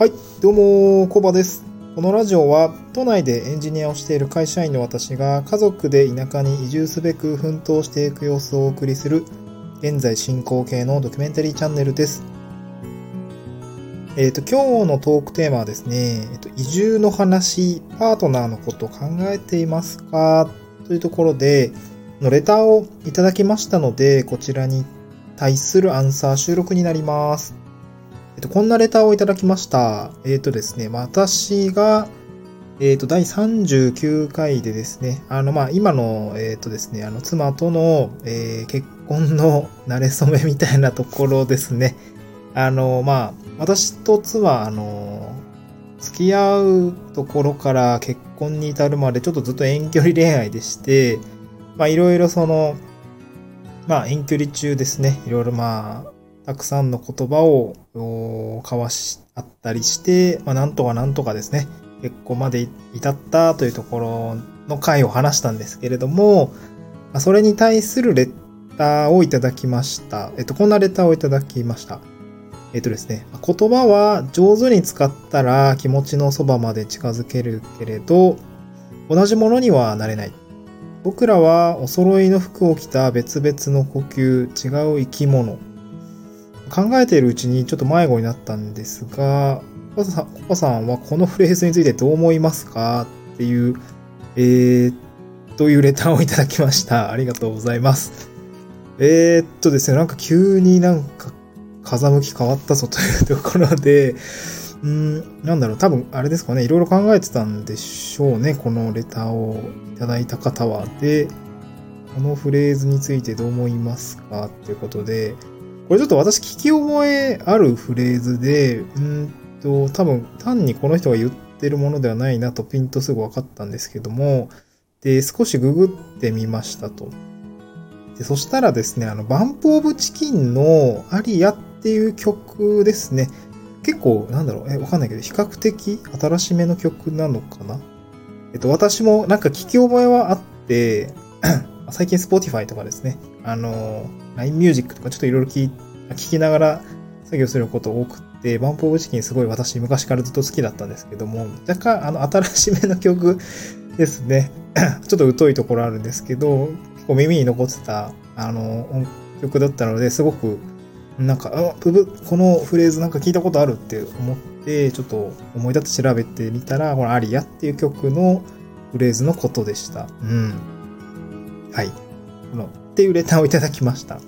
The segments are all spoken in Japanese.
はい、どうも、コバです。このラジオは、都内でエンジニアをしている会社員の私が、家族で田舎に移住すべく奮闘していく様子をお送りする、現在進行形のドキュメンタリーチャンネルです。えっ、と、今日のトークテーマはですね、えっ、と、移住の話、パートナーのこと考えていますか？というところで、のレターをいただきましたので、こちらに対するアンサー収録になります。えっと、こんなレターをいただきました。えっとですね、私が、えっと、第39回でですね、あの、ま、今の、えっとですね、あの、妻との、えー結婚の慣れ初めみたいなところですね。あの、まあ、私と妻、あの、付き合うところから結婚に至るまでちょっとずっと遠距離恋愛でして、ま、いろいろその、まあ、遠距離中ですね、いろいろまあ、たくさんの言葉を交わし合ったりして、まあ、なんとかなんとかですね、結婚まで至ったというところの回を話したんですけれども、まそれに対するレッターをいただきました。えっと、こんなレターをいただきました。えっとですね、言葉は上手に使ったら気持ちのそばまで近づけるけれど、同じものにはなれない。僕らはお揃いの服を着た別々の呼吸、違う生き物。考えているうちにちょっと迷子になったんですが、コパさんコパさんはこのフレーズについてどう思いますか？っていう、えー、というレターをいただきました。ありがとうございます。えー、っとですね、なんか急になんか風向き変わったぞというところで、うん、なんだろう、多分あれですかね、いろいろ考えてたんでしょうね、このレターをいただいた方は。で、このフレーズについてどう思いますか？っていうことで、これちょっと私聞き覚えあるフレーズで、うんと、多分単にこの人が言ってるものではないなとピンとすぐ分かったんですけども、で、少しググってみましたと。でそしたらですね、あの、バンプオブチキンのアリアっていう曲ですね。結構、なんだろう、え、わかんないけど、比較的新しめの曲なのかな？えっと、私もなんか聞き覚えはあって、最近 Spotify とかですね、あの、LINE Music とかちょっといろいろ聞い聞きながら作業すること多くて、バンプオブチキンすごい私昔からずっと好きだったんですけども、若干あの新しめの曲ですね。ちょっと疎いところあるんですけど、結構耳に残ってた、あの、音曲だったので、すごく、なんか、あ、ブブ、このフレーズなんか聞いたことあるって思って、ちょっと思い立って調べてみたら、このアリアっていう曲のフレーズのことでした。うん。はい。この、っていうレターをいただきました。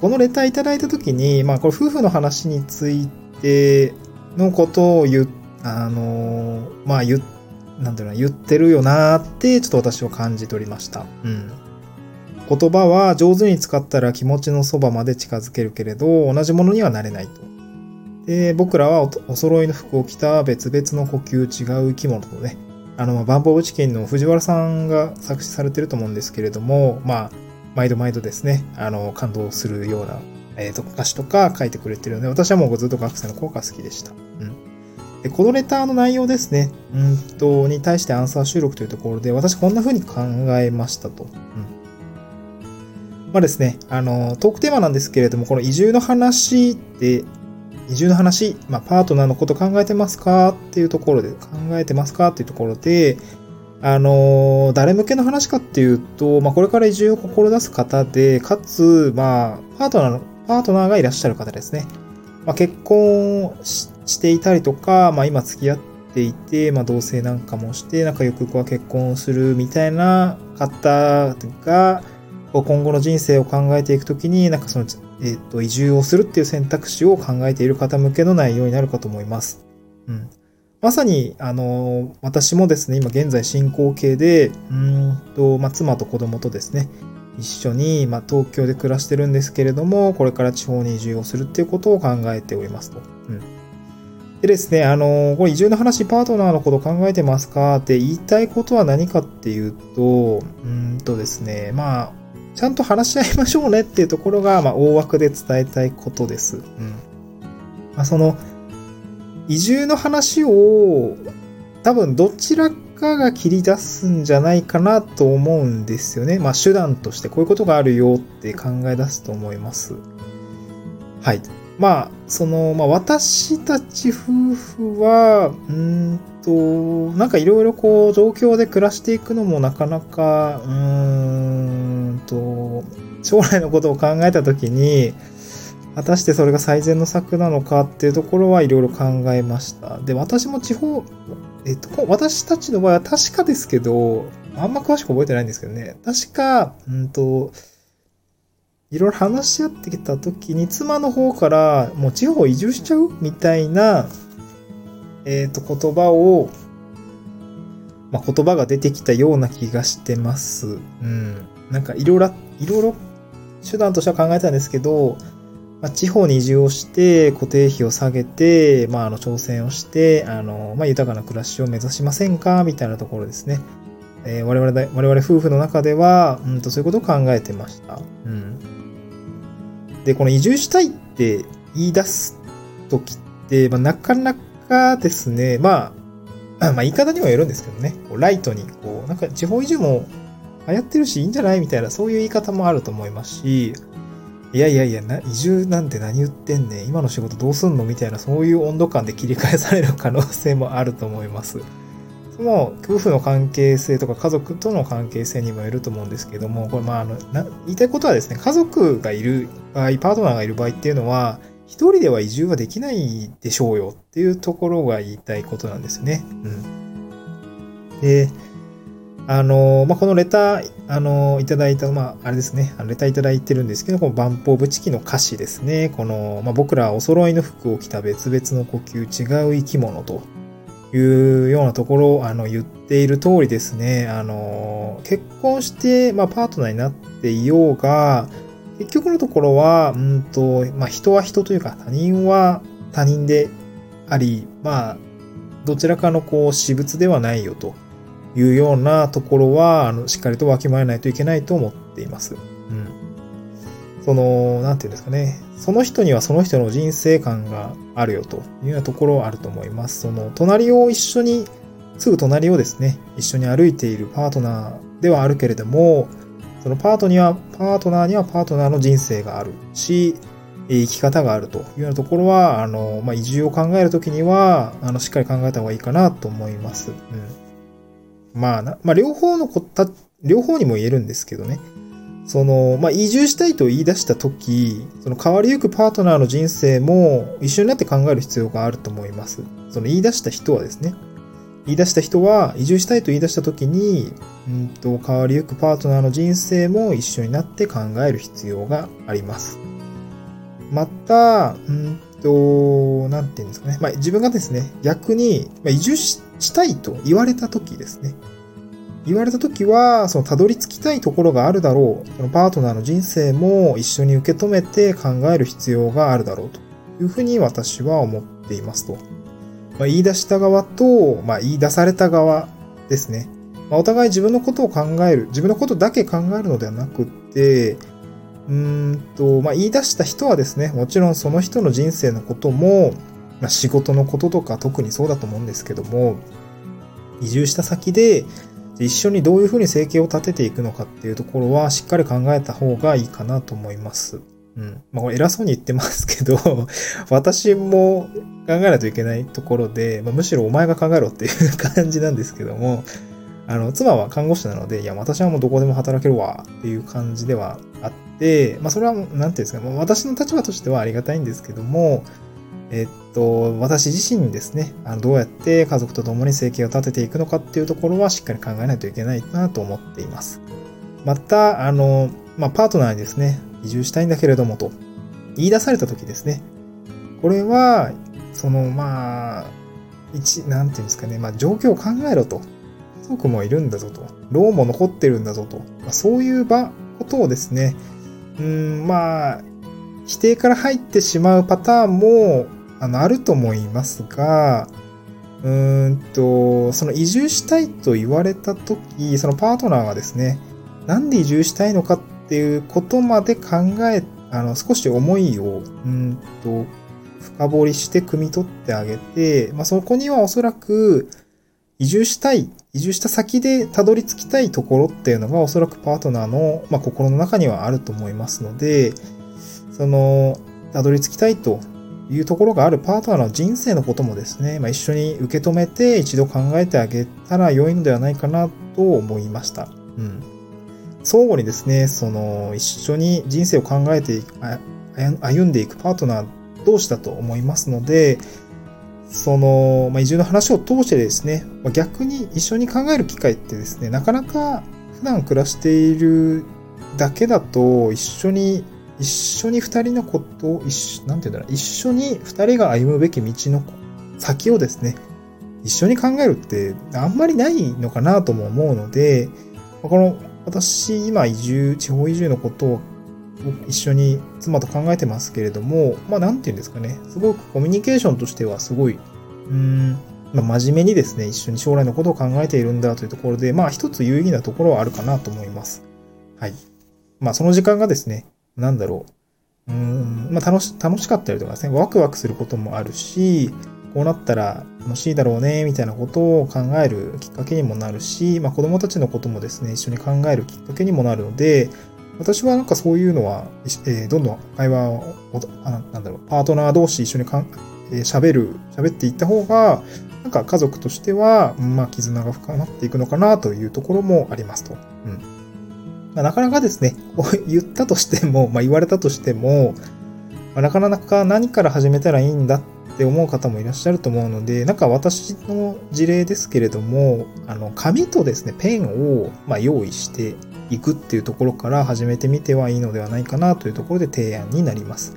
このレターいただいたときに、まあ、これ夫婦の話についてのことを言う、あの、まあ、言、なんていうの、言ってるよなって、ちょっと私は感じ取りました。うん。言葉は上手に使ったら気持ちのそばまで近づけるけれど、同じものにはなれないと。で、僕らはおお揃いの服を着た別々の呼吸違う生き物とね、あの、バンプオブチキンの藤原さんが作詞されてると思うんですけれども、まあ、毎度毎度ですね、あの、感動するような、えーと、歌詞とか書いてくれてるので、私はもうずっと学生の頃から好きでした。うん。で、このレターの内容ですね、うんと、に対してアンサー収録というところで、私こんな風に考えましたと。うん。まあですね、あの、トークテーマなんですけれども、この移住の話で、移住の話、まあ、パートナーのこと考えてますか？っていうところで、考えてますか？っていうところで、あの、誰向けの話かっていうと、まあ、これから移住を志す方で、かつ、まあ、パートナーの、パートナーがいらっしゃる方ですね。まあ、結婚していたりとか、まあ、今付き合っていて、まあ、同棲なんかもして、なんかよくは結婚するみたいな方が、今後の人生を考えていくときに、なんかその、えっ、と、移住をするっていう選択肢を考えている方向けの内容になるかと思います。うん。まさに、あの、私もですね、今現在進行形で、うんと、まあ、妻と子供とですね、一緒に、まあ、東京で暮らしてるんですけれども、これから地方に移住をするっていうことを考えておりますと。うん。でですね、あの、これ移住の話、パートナーのこと考えてますか？って言いたいことは何かっていうと、うんとですね、まあ、ちゃんと話し合いましょうねっていうところが、まあ、大枠で伝えたいことです。うん。まあ、その、移住の話を、多分どちらかが切り出すんじゃないかなと思うんですよね。まあ、手段としてこういうことがあるよって考え出すと思います。はい。まあ、その、まあ、私たち夫婦は、うんと、なんかいろいろこう、状況で暮らしていくのもなかなか、うーんと、将来のことを考えたときに、果たしてそれが最善の策なのかっていうところはいろいろ考えました。で、私も地方、えっと、私たちの場合は確かですけど、あんま詳しく覚えてないんですけどね、確か、うんと、いろいろ話し合ってきた時に妻の方からもう地方移住しちゃうみたいな、えっ、と、言葉を、まあ、言葉が出てきたような気がしてます。うん。なんかいろいろ、いろいろ手段としては考えたんですけど、まあ、地方に移住をして、固定費を下げて、まあ、あの、挑戦をして、あの、まあ、豊かな暮らしを目指しませんか？みたいなところですね。えー、我々、我々夫婦の中では、うんと、そういうことを考えてました。うん。で、この移住したいって言い出すときって、まあ、なかなかですね、まあ、まあ言い方にもよるんですけどね、ライトに、こう、なんか地方移住も流行ってるしいいんじゃない？みたいな、そういう言い方もあると思いますし、いやいやいやな、移住なんて何言ってんねん、今の仕事どうすんのみたいな、そういう温度感で切り返される可能性もあると思います。その夫婦の関係性とか家族との関係性にもよると思うんですけども、これまああの、言いたいことはですね、家族がいる場合、パートナーがいる場合っていうのは、一人では移住はできないでしょうよっていうところが言いたいことなんですね。うん。で、あの、まあ、このレター、あの、いただいた、まあ、あれですね、レターいただいてるんですけど、この万法ブチキの歌詞ですね。この、まあ、僕らはお揃いの服を着た別々の呼吸、違う生き物というようなところを、あの、言っている通りですね、あの、結婚して、まあ、パートナーになっていようが、結局のところは、うんと、まあ、人は人というか、他人は他人であり、まあ、どちらかのこう、私物ではないよと。いうようなところは、あの、しっかりとわきまえないといけないと思っています。うん。その、なんていうんですかね。その人にはその人の人生観があるよというようなところはあると思います。その、隣を一緒に、すぐ隣をですね、一緒に歩いているパートナーではあるけれども、そのパートには、パートナーにはパートナーの人生があるし、生き方があるというようなところは、あの、まあ、移住を考えるときには、あの、しっかり考えた方がいいかなと思います。うん。まあな、まあ、両方のこた、両方にも言えるんですけどね。その、まあ、移住したいと言い出したとき、その変わりゆくパートナーの人生も一緒になって考える必要があると思います。その言い出した人はですね。言い出した人は、移住したいと言い出したときに、うんと、変わりゆくパートナーの人生も一緒になって考える必要があります。また、うんと、なんていうんですかね。まあ、自分がですね、逆に、まあ、移住ししたいと言われたときですね。言われたときは、その、たどり着きたいところがあるだろう。そのパートナーの人生も一緒に受け止めて考える必要があるだろうというふうに私は思っていますと。まあ、言い出した側と、まあ、言い出された側ですね。まあ、お互い自分のことを考える、自分のことだけ考えるのではなくて、うんと、まあ、言い出した人はですね、もちろんその人の人生のことも、まあ、仕事のこととか特にそうだと思うんですけども、移住した先で一緒にどういうふうに生計を立てていくのかっていうところはしっかり考えた方がいいかなと思います。うん。まあ、これ偉そうに言ってますけど 私も考えないといけないところで、まあ、むしろお前が考えろっていう感じなんですけども、あの、妻は看護師なので、いや、私はもうどこでも働けるわっていう感じではあって、まあ、それは、なんていうんですか、もう私の立場としてはありがたいんですけども、えっと、私自身にですね、あのどうやって家族と共に生計を立てていくのかっていうところはしっかり考えないといけないなと思っています。また、あの、まあ、パートナーにですね、移住したいんだけれどもと言い出された時ですね。これは、その、まあ、一、なんていうんですかね、まあ、状況を考えろと。家族もいるんだぞと。ローも残ってるんだぞと。まあ、そういう場、ことをですね、うん、まあ、否定から入ってしまうパターンも、あの、あると思いますが、うーんと、その移住したいと言われたとき、そのパートナーがですね、なんで移住したいのかっていうことまで考え、あの、少し思いを、うんと、深掘りして汲み取ってあげて、まあ、そこにはおそらく、移住したい、移住した先でたどり着きたいところっていうのがおそらくパートナーの、まあ、心の中にはあると思いますので、その、たどり着きたいというところがあるパートナーの人生のこともですね、まあ、一緒に受け止めて一度考えてあげたら良いのではないかなと思いました。うん。相互にですね、その、一緒に人生を考えて歩んでいくパートナー同士だと思いますので、その、まあ、移住の話を通してですね、まあ、逆に一緒に考える機会ってですね、なかなか普段暮らしているだけだと、一緒に、一緒に二人のことを、一なんて言うんだろう、一緒に二人が歩むべき道の先をですね、一緒に考えるってあんまりないのかなとも思うので、この私、今移住、地方移住のことを一緒に妻と考えてますけれども、まあなんて言うんですかね、すごくコミュニケーションとしてはすごい、うーん、まあ、真面目にですね、一緒に将来のことを考えているんだというところで、まあ一つ有意義なところはあるかなと思います。はい。まあその時間がですね、なんだろう、うん、まあ楽し、楽しかったりとかですね、ワクワクすることもあるし、こうなったら楽しいだろうね、みたいなことを考えるきっかけにもなるし、まあ子供たちのこともですね、一緒に考えるきっかけにもなるので、私はなんかそういうのは、えー、どんどん会話を、なんだろう、パートナー同士一緒にかん、えー、喋る、喋っていった方が、なんか家族としては、まあ、絆が深まっていくのかなというところもありますと。うん。まあ、なかなかですね、言ったとしても、まあ、言われたとしても、まあ、なかなか何から始めたらいいんだって思う方もいらっしゃると思うので、なんか私の事例ですけれども、あの、紙とですね、ペンを、ま、用意して、いくっていうところから始めてみてはいいのではないかなというところで提案になります。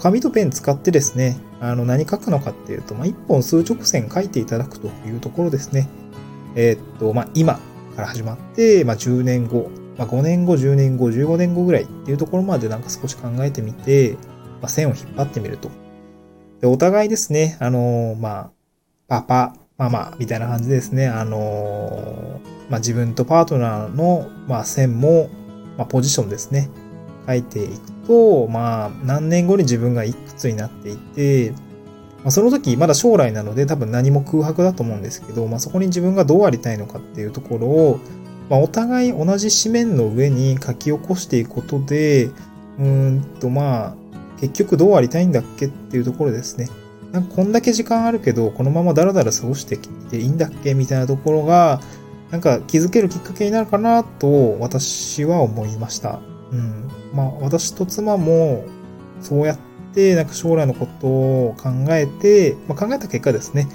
紙とペン使ってですね、あの何書くのかっていうと、まあ、1本数直線書いていただくというところですね。えー、っと、まあ、今から始まって、まあ、10年後、まあ、5年後、10年後、15年後ぐらいっていうところまでなんか少し考えてみて、まあ、線を引っ張ってみると。で、お互いですね、あのー、まあ、パパ、ママみたいな感じですね、あのーまあ、自分とパートナーの、まあ、線も、まあ、ポジションですね。書いていくと、まあ、何年後に自分がいくつになっていて、まあ、その時、まだ将来なので多分何も空白だと思うんですけど、まあ、そこに自分がどうありたいのかっていうところを、まあ、お互い同じ紙面の上に書き起こしていくことで、うーんと、まあ、結局どうありたいんだっけっていうところですね。なんかこんだけ時間あるけど、このままダラダラ過ごしてきていいんだっけみたいなところが、なんか気づけるきっかけになるかなと私は思いました。うん。まあ私と妻もそうやってなんか将来のことを考えて、まあ、考えた結果ですね、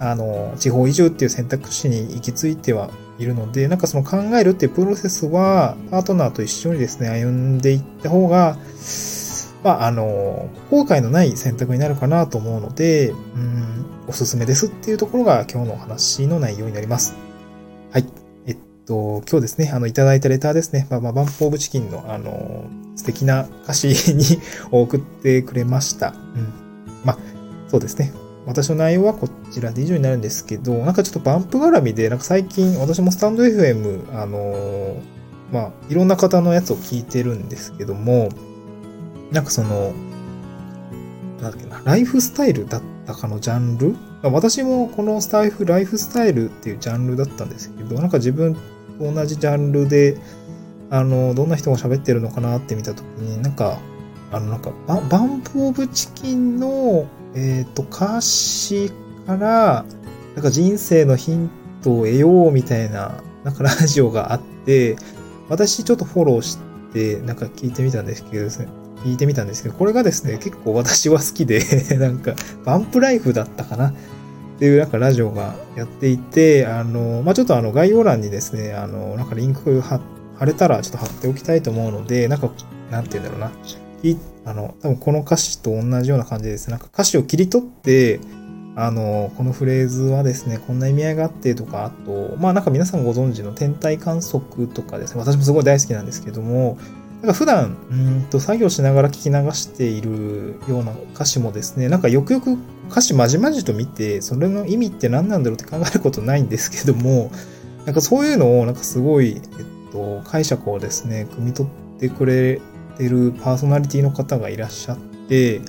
あの、地方移住っていう選択肢に行き着いてはいるので、なんかその考えるっていうプロセスはパートナーと一緒にですね、歩んでいった方が、まあ、あの、後悔のない選択になるかなと思うので、うん、おすすめですっていうところが今日のお話の内容になります。はい。えっと、今日ですね、あの、いただいたレターですね。まあ、まあ、バンプオブチキンの、あの、素敵な歌詞に 送ってくれました。うん。まあ、そうですね。私の内容はこちらで以上になるんですけど、なんかちょっとバンプ絡みで、なんか最近私もスタンド FM、あのまあ、いろんな方のやつを聞いてるんですけども、なんかその、なんだっけな、ライフスタイルだったかのジャンル？私もこのスタイフ、ライフスタイルっていうジャンルだったんですけど、なんか自分と同じジャンルで、あの、どんな人が喋ってるのかなって見たときに、なんか、あの、なんかバ、バンプオブチキンの、えっ、ー、と、歌詞から、なんか人生のヒントを得ようみたいな、なんかラジオがあって、私ちょっとフォローして、なんか聞いてみたんですけどですね、聞いてみたんですけど、これがですね、結構私は好きで なんか、バンプライフだったかなっていうなんかラジオがやっていて、あの、まあ、ちょっとあの概要欄にですね、あの、なんかリンク貼れたらちょっと貼っておきたいと思うので、なんか、なんて言うんだろうな。あの、多分この歌詞と同じような感じです。なんか歌詞を切り取って、あの、このフレーズはですね、こんな意味合いがあってとか、あと、まあなんか皆さんご存知の天体観測とかですね、私もすごい大好きなんですけども、なんか普段、うんと作業しながら聞き流しているような歌詞もですね、なんかよくよく歌詞まじまじと見て、それの意味って何なんだろうって考えることないんですけども、なんかそういうのをなんかすごい、えっと、解釈をですね、汲み取ってくれてるパーソナリティの方がいらっしゃって、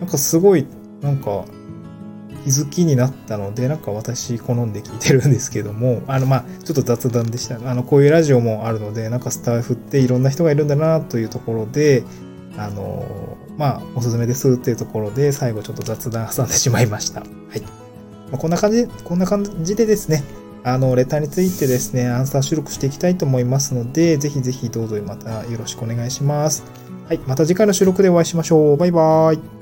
なんかすごい、なんか気づきになったので、なんか私好んで聞いてるんですけども、あの、まあ、ちょっと雑談でした。あの、こういうラジオもあるので、なんかスタッフっていろんな人がいるんだなというところで、あの、まあ、おすすめですっていうところで、最後ちょっと雑談挟んでしまいました。はい。まあ、こんな感じ、こんな感じでですね、あの、レターについてですね、アンサー収録していきたいと思いますので、ぜひぜひどうぞまたよろしくお願いします。はい。また次回の収録でお会いしましょう。バイバーイ。